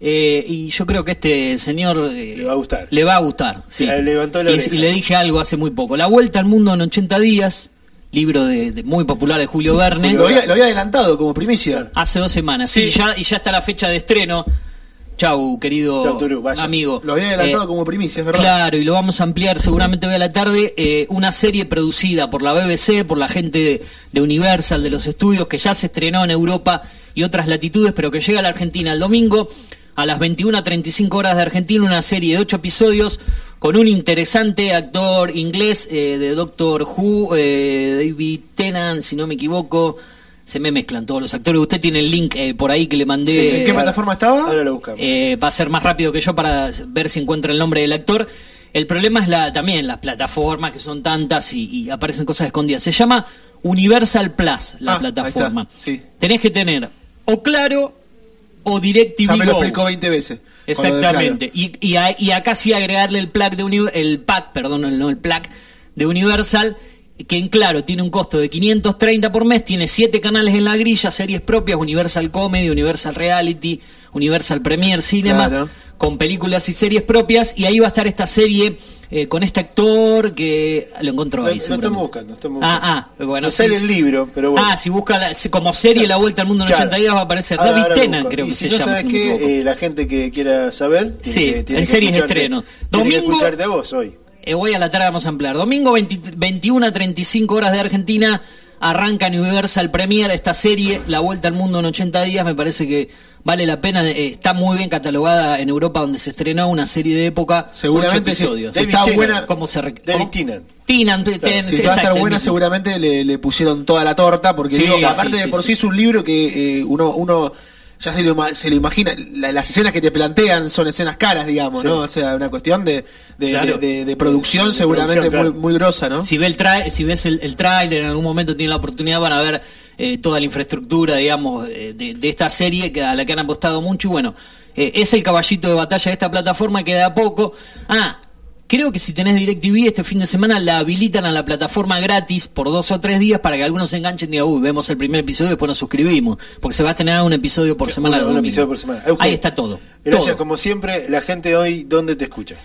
[SPEAKER 2] eh, y yo creo que este señor eh,
[SPEAKER 1] Le va a gustar.
[SPEAKER 2] Le va a gustar, sí.
[SPEAKER 1] Le levantó la
[SPEAKER 2] y, y le dije algo hace muy poco. La Vuelta al Mundo en 80 días, libro de, de- muy popular de Julio Verne.
[SPEAKER 4] Lo había, lo había adelantado como primicia.
[SPEAKER 2] Hace dos semanas, sí,
[SPEAKER 4] Sí.
[SPEAKER 2] ya, y ya está la fecha de estreno. Chau, querido
[SPEAKER 1] Chau,
[SPEAKER 2] amigo.
[SPEAKER 4] Lo había adelantado
[SPEAKER 2] Eh,
[SPEAKER 4] como primicia, es verdad.
[SPEAKER 2] Claro, y lo vamos a ampliar seguramente hoy a la tarde. eh, una serie producida por la BBC, por la gente de, de Universal, de los estudios, que ya se estrenó en Europa y otras latitudes, pero que llega a la Argentina el domingo a las 21.35 horas de Argentina. Una serie de ocho episodios con un interesante actor inglés eh, de Doctor Who, eh, David Tennant, si no me equivoco. Se me mezclan todos los actores. Usted tiene el link eh, por ahí que le mandé.
[SPEAKER 1] Sí,
[SPEAKER 4] ¿En qué plataforma estaba?
[SPEAKER 1] Ahora lo buscamos.
[SPEAKER 2] Eh, va a ser más rápido que yo para ver si encuentra el nombre del actor. El problema es la también las plataformas que son tantas y, y aparecen cosas escondidas. Se llama Universal Plus la
[SPEAKER 4] Ah,
[SPEAKER 2] plataforma.
[SPEAKER 4] sí.
[SPEAKER 2] Tenés que tener o Claro o DirecTV
[SPEAKER 4] Ya me lo explicó 20 veces.
[SPEAKER 2] Exactamente. Y, y, a- y acá sí agregarle el pack de Uni- el pack, perdón, el, no el pack de Universal, que en claro tiene un costo de 530 por mes, tiene siete canales en la grilla, series propias, Universal Comedy, Universal Reality, Universal Premier Cinema,
[SPEAKER 4] Claro.
[SPEAKER 2] con películas y series propias, y ahí va a estar esta serie eh, con este actor que lo encontró ahí. seguramente.
[SPEAKER 1] estamos buscando, estamos
[SPEAKER 2] Ah,
[SPEAKER 1] buscando.
[SPEAKER 2] ah, bueno.
[SPEAKER 1] No sale
[SPEAKER 2] sí.
[SPEAKER 1] el libro, pero bueno.
[SPEAKER 2] Ah, si busca la- como serie La Vuelta al Mundo en
[SPEAKER 1] Claro.
[SPEAKER 2] 80 días va a aparecer
[SPEAKER 1] Ahora-
[SPEAKER 2] David Tennant, creo
[SPEAKER 1] y
[SPEAKER 2] que
[SPEAKER 1] si
[SPEAKER 2] se
[SPEAKER 1] no
[SPEAKER 2] llama.
[SPEAKER 1] sabes
[SPEAKER 2] no equivoco.
[SPEAKER 1] eh, la gente que quiera saber, tiene
[SPEAKER 2] Sí,
[SPEAKER 1] que- tiene
[SPEAKER 2] en
[SPEAKER 1] que
[SPEAKER 2] series de estreno.
[SPEAKER 1] Tiene que
[SPEAKER 2] Domingo-
[SPEAKER 1] escucharte a vos hoy.
[SPEAKER 2] Eh, hoy a la tarde vamos a ampliar. Domingo 20 21 a 35 horas de Argentina. Arranca en Universal Premier esta serie, La Vuelta al Mundo en 80 días. Me parece que vale la pena. eh, está muy bien catalogada en Europa, donde se estrenó una serie de época.
[SPEAKER 4] Seguramente
[SPEAKER 2] episodios.
[SPEAKER 1] David
[SPEAKER 4] Está buena.
[SPEAKER 2] ¿Cómo se
[SPEAKER 1] David? Tennant.
[SPEAKER 2] Tennant, ten-
[SPEAKER 4] Si va a estar buena,
[SPEAKER 2] mismo.
[SPEAKER 4] seguramente le, le pusieron toda la torta, porque
[SPEAKER 2] Sí,
[SPEAKER 4] digo,
[SPEAKER 2] sí,
[SPEAKER 4] aparte de
[SPEAKER 2] sí,
[SPEAKER 4] por
[SPEAKER 2] sí.
[SPEAKER 4] sí es un libro que eh, uno, uno ya se lo, se lo imagina, la- las escenas que te plantean son escenas caras, digamos,
[SPEAKER 1] Sí.
[SPEAKER 4] ¿no? O sea, una cuestión de, de,
[SPEAKER 2] Claro.
[SPEAKER 4] de- de- de producción
[SPEAKER 1] De
[SPEAKER 4] seguramente
[SPEAKER 1] producción, claro.
[SPEAKER 4] muy, muy grosa, ¿no?
[SPEAKER 2] Si, ve el tra- si ves el, el tráiler, en algún momento tienen la oportunidad, van a ver eh, toda la infraestructura, digamos, eh, de, de esta serie que, a la que han apostado mucho. Y bueno, eh, es el caballito de batalla de esta plataforma que da poco. Ah, creo que si tenés DirecTV este fin de semana la habilitan a la plataforma gratis por dos o tres días para que algunos se enganchen y digan, uy, vemos el primer episodio y después nos suscribimos. Porque se va a estrenar un episodio por semana.
[SPEAKER 1] Un- episodio por semana.
[SPEAKER 2] Ahí está todo.
[SPEAKER 1] Gracias,
[SPEAKER 2] Todo.
[SPEAKER 1] como siempre, la gente hoy, ¿dónde te escucha?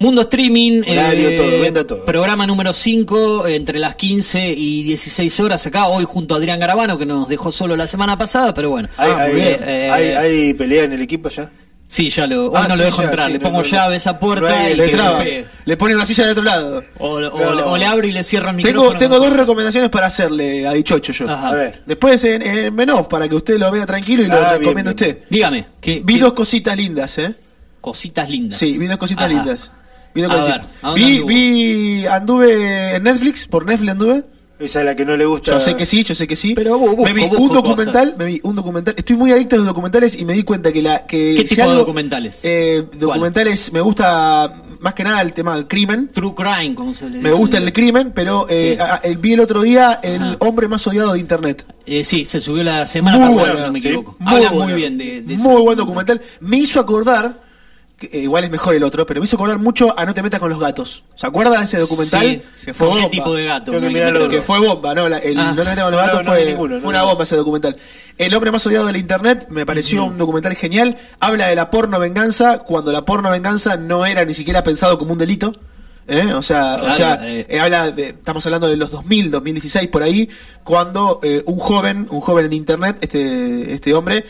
[SPEAKER 2] Mundo Streaming,
[SPEAKER 1] Horario,
[SPEAKER 2] eh,
[SPEAKER 1] todo, venda todo.
[SPEAKER 2] programa número 5, entre las 15 y 16 horas acá, hoy junto a Adrián Garabano, que nos dejó solo la semana pasada, pero bueno.
[SPEAKER 1] ¿Hay,
[SPEAKER 4] Ah,
[SPEAKER 1] hay.
[SPEAKER 2] Eh,
[SPEAKER 1] hay- hay pelea en el equipo ya?
[SPEAKER 2] Sí, ya lo, hoy
[SPEAKER 1] Ah,
[SPEAKER 2] no
[SPEAKER 1] sí,
[SPEAKER 2] lo dejo
[SPEAKER 1] ya,
[SPEAKER 2] entrar,
[SPEAKER 1] sí,
[SPEAKER 2] le
[SPEAKER 1] no,
[SPEAKER 2] pongo
[SPEAKER 1] no,
[SPEAKER 2] llave a esa puerta
[SPEAKER 1] No
[SPEAKER 2] y
[SPEAKER 4] Le
[SPEAKER 2] que
[SPEAKER 4] le pone una silla de otro lado.
[SPEAKER 2] O, o-
[SPEAKER 1] No.
[SPEAKER 2] o le abro y le cierro el
[SPEAKER 4] Tengo,
[SPEAKER 2] micrófono.
[SPEAKER 4] tengo dos recomendaciones para hacerle a Dichocho yo.
[SPEAKER 2] Ajá.
[SPEAKER 1] A ver.
[SPEAKER 4] Después en, en Menov, para que usted lo vea tranquilo y lo
[SPEAKER 1] Ah, bien,
[SPEAKER 4] recomiende usted.
[SPEAKER 2] Dígame, ¿qué,
[SPEAKER 4] Vi
[SPEAKER 2] qué
[SPEAKER 4] dos cositas lindas, ¿eh?
[SPEAKER 2] cositas lindas?
[SPEAKER 4] Sí, vi dos cositas
[SPEAKER 2] Ajá.
[SPEAKER 4] lindas. Vi, dos
[SPEAKER 2] A
[SPEAKER 4] cositas.
[SPEAKER 2] ver, ¿a dónde
[SPEAKER 4] vi,
[SPEAKER 2] anduvo?
[SPEAKER 4] vi- anduve en Netflix, por Netflix anduve.
[SPEAKER 1] Esa es la que no le gusta.
[SPEAKER 4] Yo sé que sí, yo sé que sí.
[SPEAKER 2] Pero bu- busco,
[SPEAKER 4] me vi un documental, me vi un documental. Estoy muy adicto a los documentales y me di cuenta que la que
[SPEAKER 2] ¿Qué
[SPEAKER 4] si
[SPEAKER 2] tipo de documentales?
[SPEAKER 4] Eh, documentales me gusta más que nada el tema del crimen.
[SPEAKER 2] True Crime, como se le
[SPEAKER 4] Me
[SPEAKER 2] dice.
[SPEAKER 4] gusta el crimen, pero eh,
[SPEAKER 2] Sí.
[SPEAKER 4] a- a- el- vi el otro día el
[SPEAKER 2] Ajá.
[SPEAKER 4] hombre más odiado de internet.
[SPEAKER 2] Eh, sí, se subió la semana
[SPEAKER 4] Muy
[SPEAKER 2] pasada,
[SPEAKER 4] bueno,
[SPEAKER 2] si no me
[SPEAKER 1] sí.
[SPEAKER 2] equivoco.
[SPEAKER 4] Muy
[SPEAKER 2] Habla
[SPEAKER 4] bueno.
[SPEAKER 2] muy bien de, de
[SPEAKER 4] Muy buen documental. Me hizo acordar, eh, igual es mejor el otro, pero me hizo acordar mucho a No te metas con los gatos. ¿Se acuerda de ese documental?
[SPEAKER 2] Sí,
[SPEAKER 4] que fue
[SPEAKER 2] ¿Con qué
[SPEAKER 4] bomba.
[SPEAKER 2] tipo de gato?
[SPEAKER 1] Que los
[SPEAKER 4] Que fue bomba, ¿no? La- el
[SPEAKER 2] Ah.
[SPEAKER 4] No te metas con los
[SPEAKER 1] No,
[SPEAKER 4] gatos
[SPEAKER 1] no
[SPEAKER 4] fue,
[SPEAKER 1] vi ninguno, no
[SPEAKER 4] fue una bomba ese documental. El hombre más odiado del internet me pareció un documental genial. Habla de la porno venganza cuando la porno venganza no era ni siquiera pensado como un delito. ¿Eh? O sea, o sea
[SPEAKER 2] eh.
[SPEAKER 4] eh, habla de, estamos hablando de los 2000, 2016 por ahí, cuando eh, un joven, un joven en internet, este, este hombre,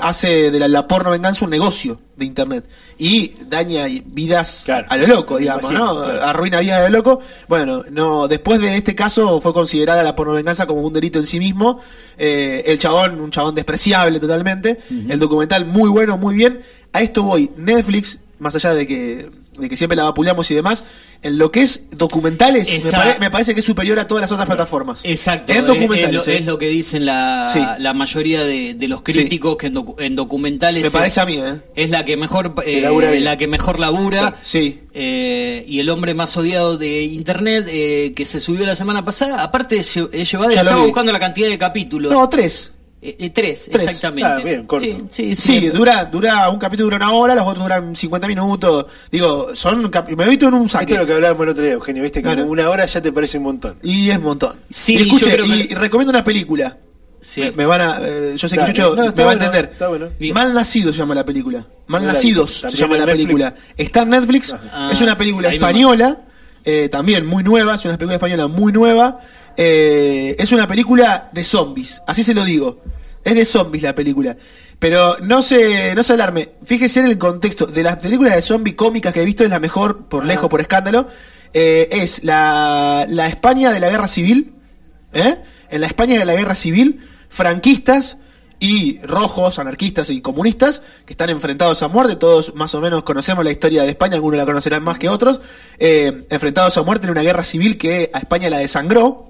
[SPEAKER 4] hace de la, la porno venganza un negocio de internet y daña vidas
[SPEAKER 1] Claro,
[SPEAKER 4] a lo loco, digamos,
[SPEAKER 1] imagino,
[SPEAKER 4] ¿no?
[SPEAKER 1] claro.
[SPEAKER 4] Arruina vidas a lo loco. Bueno, no, después de este caso fue considerada la porno venganza como un delito en sí mismo. El chabón, un chabón despreciable totalmente. El documental muy bueno, muy bien. a esto voy. Netflix, más allá de que, de que siempre la vapuleamos y demás, en lo que es documentales, me,
[SPEAKER 2] Esa-
[SPEAKER 4] pare- me parece que es superior a todas las otras plataformas.
[SPEAKER 2] Exacto,
[SPEAKER 4] En
[SPEAKER 2] es-
[SPEAKER 4] documentales.
[SPEAKER 2] es, lo,
[SPEAKER 4] eh.
[SPEAKER 2] es lo que dicen la,
[SPEAKER 4] Sí.
[SPEAKER 2] la mayoría de, de los críticos que en, docu- en documentales
[SPEAKER 4] Me
[SPEAKER 2] es,
[SPEAKER 4] parece a mí, ¿eh?
[SPEAKER 2] es la que mejor eh, la que mejor labura
[SPEAKER 4] Sí.
[SPEAKER 2] eh, y el hombre más odiado de internet eh, que se subió la semana pasada aparte es lle- es llevadera
[SPEAKER 4] Ya lo
[SPEAKER 2] estaba buscando la cantidad de capítulos
[SPEAKER 4] No, tres.
[SPEAKER 2] Eh, eh, tres,
[SPEAKER 4] Tres.
[SPEAKER 2] exactamente
[SPEAKER 1] Ah, bien, corto.
[SPEAKER 2] sí, sí,
[SPEAKER 4] Sí,
[SPEAKER 2] sí.
[SPEAKER 4] dura, dura, un capítulo dura una hora, los otros duran 50 minutos. Digo, son me he visto en un
[SPEAKER 1] Esto
[SPEAKER 4] saque.
[SPEAKER 1] es lo que hablábamos el otro día, Eugenio, viste que
[SPEAKER 4] Claro.
[SPEAKER 1] una hora ya te parece un montón.
[SPEAKER 4] Y es un montón.
[SPEAKER 2] Sí,
[SPEAKER 4] y, escuche,
[SPEAKER 2] yo que-
[SPEAKER 4] y recomiendo una película.
[SPEAKER 2] Sí.
[SPEAKER 4] Me, me van a, eh, yo sé que Chucho
[SPEAKER 1] No,
[SPEAKER 4] me va a entender.
[SPEAKER 1] está bueno.
[SPEAKER 4] Mal Nacido se llama la película. Mal Nacidos se llama la
[SPEAKER 1] Netflix.
[SPEAKER 4] película. Está en Netflix.
[SPEAKER 2] Ah,
[SPEAKER 4] es una película
[SPEAKER 2] sí, ahí me
[SPEAKER 4] española, eh, también muy nueva. Es una película española muy nueva. Eh, es una película de zombies. Así se lo digo. Es de zombies la película. Pero no se, no se alarme. Fíjese en el contexto. De las películas de zombies cómicas que he visto, es la mejor, por lejos, por escándalo. Eh, es la, la España de la Guerra Civil. ¿eh? En la España de la Guerra Civil, franquistas y rojos, anarquistas y comunistas, que están enfrentados a muerte, todos más o menos conocemos la historia de España, algunos la conocerán más que otros, eh, enfrentados a muerte en una guerra civil que a España la desangró.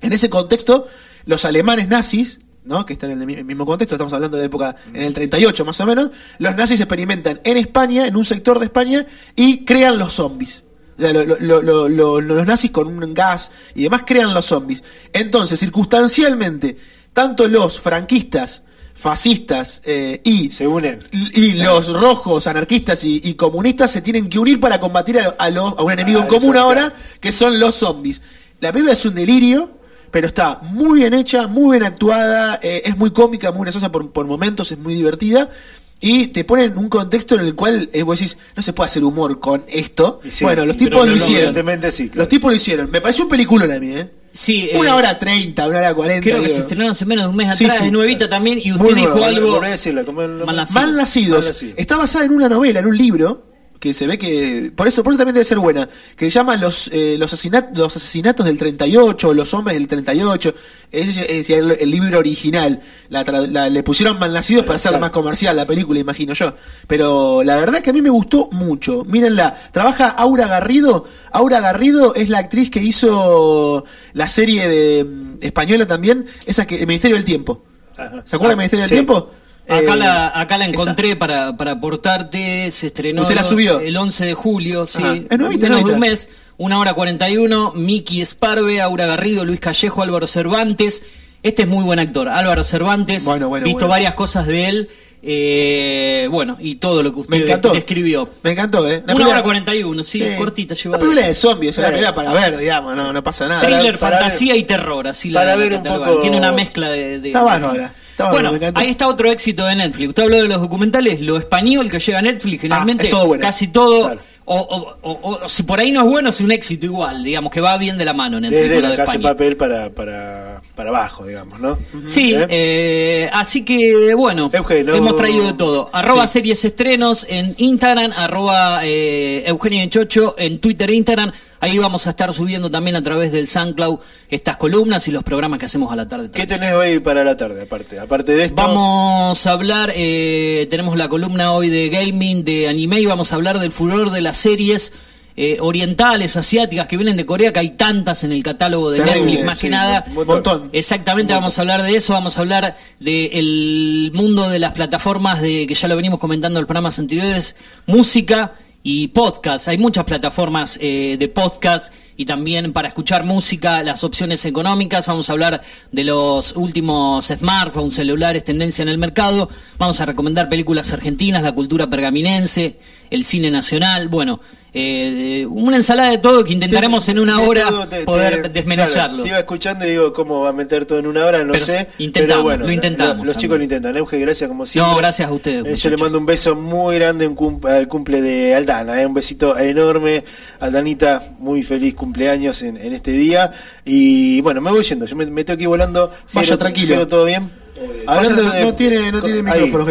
[SPEAKER 4] En ese contexto, los alemanes nazis, ¿no? que están en el mi- mismo contexto, estamos hablando de época en el 38 más o menos, los nazis experimentan en España, en un sector de España, y crean los zombies. O sea, lo- lo- lo- lo- lo- los nazis con un gas y demás crean los zombies. Entonces, circunstancialmente, tanto los franquistas, fascistas eh, y
[SPEAKER 1] Se unen.
[SPEAKER 4] y los rojos, anarquistas y, y comunistas se tienen que unir para combatir a, a a un enemigo
[SPEAKER 1] Ah,
[SPEAKER 4] en común
[SPEAKER 1] eso
[SPEAKER 4] ahora, que son los zombies. La película es un delirio, pero está muy bien hecha, muy bien actuada, eh, es muy cómica, muy graciosa por, por momentos, es muy divertida. Y te pone en un contexto en el cual eh, vos decís, no se puede hacer humor con esto.
[SPEAKER 1] Sí,
[SPEAKER 4] bueno, los tipos
[SPEAKER 1] no,
[SPEAKER 4] lo hicieron.
[SPEAKER 1] evidentemente sí, claro.
[SPEAKER 4] Los tipos lo hicieron. Me pareció un película a mí, ¿eh?
[SPEAKER 2] Sí,
[SPEAKER 4] Una
[SPEAKER 2] eh,
[SPEAKER 4] hora treinta, una hora cuarenta.
[SPEAKER 2] creo que
[SPEAKER 4] digo.
[SPEAKER 2] se estrenaron hace menos de un mes
[SPEAKER 4] Sí,
[SPEAKER 2] atrás
[SPEAKER 4] sí,
[SPEAKER 2] es nuevita
[SPEAKER 1] claro.
[SPEAKER 2] también y
[SPEAKER 4] Muy
[SPEAKER 2] usted dijo
[SPEAKER 4] nueva,
[SPEAKER 2] algo
[SPEAKER 1] el-
[SPEAKER 2] Mal nacido.
[SPEAKER 4] Mal nacidos.
[SPEAKER 1] Mal nacido.
[SPEAKER 4] Está basada en una novela, en un libro, que se ve que. Por eso, por eso también debe ser buena. Que se llama Los, eh, los, asesinat- los asesinatos del 38, Los hombres del 38. Ese es, es el, el libro original. La, la- le pusieron mal nacidos para hacerla más comercial, la película, imagino yo. Pero la verdad que a mí me gustó mucho. Mírenla. Trabaja Aura Garrido. Aura Garrido es la actriz que hizo la serie de mm, española también, esa que El Ministerio del Tiempo.
[SPEAKER 1] Ajá.
[SPEAKER 4] ¿Se acuerda del
[SPEAKER 1] Ah,
[SPEAKER 4] Ministerio
[SPEAKER 1] sí.
[SPEAKER 4] del Tiempo?
[SPEAKER 2] Acá,
[SPEAKER 4] Eh,
[SPEAKER 2] la, acá la
[SPEAKER 4] esa.
[SPEAKER 2] encontré para, para aportarte, se estrenó
[SPEAKER 4] ¿Usted la subió?
[SPEAKER 2] el 11 de julio, sí,
[SPEAKER 4] Ajá. Es nuevita,
[SPEAKER 2] menos de un mes, una hora 41, Miki Esparve, Aura Garrido, Luis Callejo, Álvaro Cervantes, este es muy buen actor, Álvaro Cervantes,
[SPEAKER 4] Bueno, bueno,
[SPEAKER 2] visto
[SPEAKER 4] bueno.
[SPEAKER 2] varias cosas de él, eh, bueno, y todo lo que
[SPEAKER 4] Me
[SPEAKER 2] usted
[SPEAKER 4] encantó.
[SPEAKER 2] describió.
[SPEAKER 4] Me encantó, ¿eh? La
[SPEAKER 2] Una
[SPEAKER 4] película-
[SPEAKER 2] hora 41, sí, cortita,
[SPEAKER 4] Una
[SPEAKER 2] llevadera.
[SPEAKER 4] película de zombies, es
[SPEAKER 1] Sí.
[SPEAKER 4] película para ver, digamos, no, no pasa nada.
[SPEAKER 2] Thriller,
[SPEAKER 1] para
[SPEAKER 2] fantasía
[SPEAKER 1] ver-
[SPEAKER 2] y terror, así la
[SPEAKER 1] para
[SPEAKER 2] la
[SPEAKER 1] ver un poco-
[SPEAKER 2] Tiene una mezcla de... de-
[SPEAKER 4] Está bárbara, está
[SPEAKER 2] bueno, ahí está otro éxito de Netflix. Usted habló de los documentales, lo español que llega a Netflix, generalmente
[SPEAKER 4] Ah, todo bueno.
[SPEAKER 2] casi todo...
[SPEAKER 1] Claro.
[SPEAKER 2] O, o- o- o si por ahí no es bueno, es un éxito igual, digamos, que va bien de la mano Netflix
[SPEAKER 1] Desde
[SPEAKER 2] con lo
[SPEAKER 1] la
[SPEAKER 2] de
[SPEAKER 1] casa de
[SPEAKER 2] España.
[SPEAKER 1] papel para, para, para abajo, digamos, ¿no?
[SPEAKER 2] Sí,
[SPEAKER 1] ¿Eh?
[SPEAKER 2] eh, así que bueno,
[SPEAKER 1] Eugenio,
[SPEAKER 2] hemos traído de todo. Arroba
[SPEAKER 4] Sí.
[SPEAKER 2] series estrenos en Instagram, arroba eh, Eugenio de Chocho en Twitter e Instagram. Ahí vamos a estar subiendo también a través del SoundCloud estas columnas y los programas que hacemos a la tarde.
[SPEAKER 1] ¿Qué tenés hoy para la tarde, aparte? Aparte de esto.
[SPEAKER 2] Vamos a hablar, eh, tenemos la columna hoy de gaming, de anime, y vamos a hablar del furor de las series eh, orientales, asiáticas que vienen de Corea, que hay tantas en el catálogo de
[SPEAKER 4] Terrible,
[SPEAKER 2] Netflix, más
[SPEAKER 4] sí,
[SPEAKER 2] que nada.
[SPEAKER 4] un montón.
[SPEAKER 2] Exactamente, vamos a hablar de eso, vamos a hablar del mundo de las plataformas, de que ya lo venimos comentando en los programas anteriores, música y podcast. Hay muchas plataformas eh, de podcast y también para escuchar música, las opciones económicas. Vamos a hablar de los últimos smartphones, celulares, tendencia en el mercado. Vamos a recomendar películas argentinas, la cultura pergaminense, el cine nacional. Bueno, eh, una ensalada de todo que intentaremos en una hora
[SPEAKER 1] te-
[SPEAKER 2] poder
[SPEAKER 1] claro,
[SPEAKER 2] desmenuzarlo.
[SPEAKER 1] te iba escuchando y digo, ¿cómo va a meter todo en una hora? No
[SPEAKER 2] Pero
[SPEAKER 1] sé.
[SPEAKER 2] intentamos,
[SPEAKER 1] pero bueno,
[SPEAKER 2] lo intentamos,
[SPEAKER 1] Los, los
[SPEAKER 2] amigo.
[SPEAKER 1] chicos lo intentan. Euge, gracias como siempre.
[SPEAKER 2] No, gracias a ustedes,
[SPEAKER 1] Eh, yo le mando un beso muy grande en cum- al cumple de Aldana. eh, un besito enorme. Aldanita, muy feliz cumpleaños en, en este día. Y bueno, me voy yendo. Yo me, me tengo que ir volando.
[SPEAKER 4] Vaya tranquilo.
[SPEAKER 1] Jero, ¿todo bien?
[SPEAKER 4] No- no tiene- no tiene micrófono.